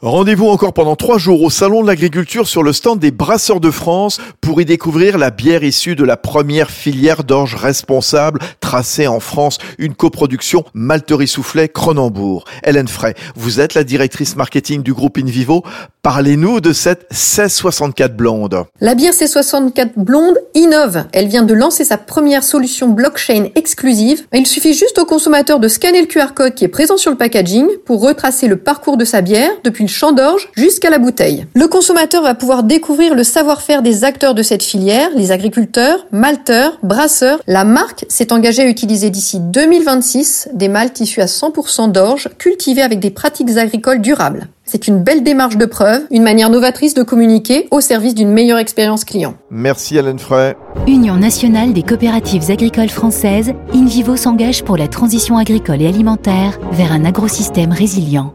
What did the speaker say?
Rendez-vous encore pendant trois jours au Salon de l'Agriculture sur le stand des Brasseurs de France pour y découvrir la bière issue de la première filière d'orge responsable tracée en France, une coproduction Malterie Soufflet Cronenbourg. Hélène Frey, vous êtes la directrice marketing du groupe Invivo. Parlez-nous de cette 1664 blonde. La bière C64 blonde innove. Elle vient de lancer sa première solution blockchain exclusive. Il suffit juste au consommateur de scanner le QR code qui est présent sur le packaging pour retracer le parcours de sa bière depuis champ d'orge jusqu'à la bouteille. Le consommateur va pouvoir découvrir le savoir-faire des acteurs de cette filière, les agriculteurs, malteurs, brasseurs. La marque s'est engagée à utiliser d'ici 2026 des maltes issus à 100% d'orge cultivés avec des pratiques agricoles durables. C'est une belle démarche de preuve, une manière novatrice de communiquer au service d'une meilleure expérience client. Merci Alain Frey. Union nationale des coopératives agricoles françaises, InVivo s'engage pour la transition agricole et alimentaire vers un agrosystème résilient.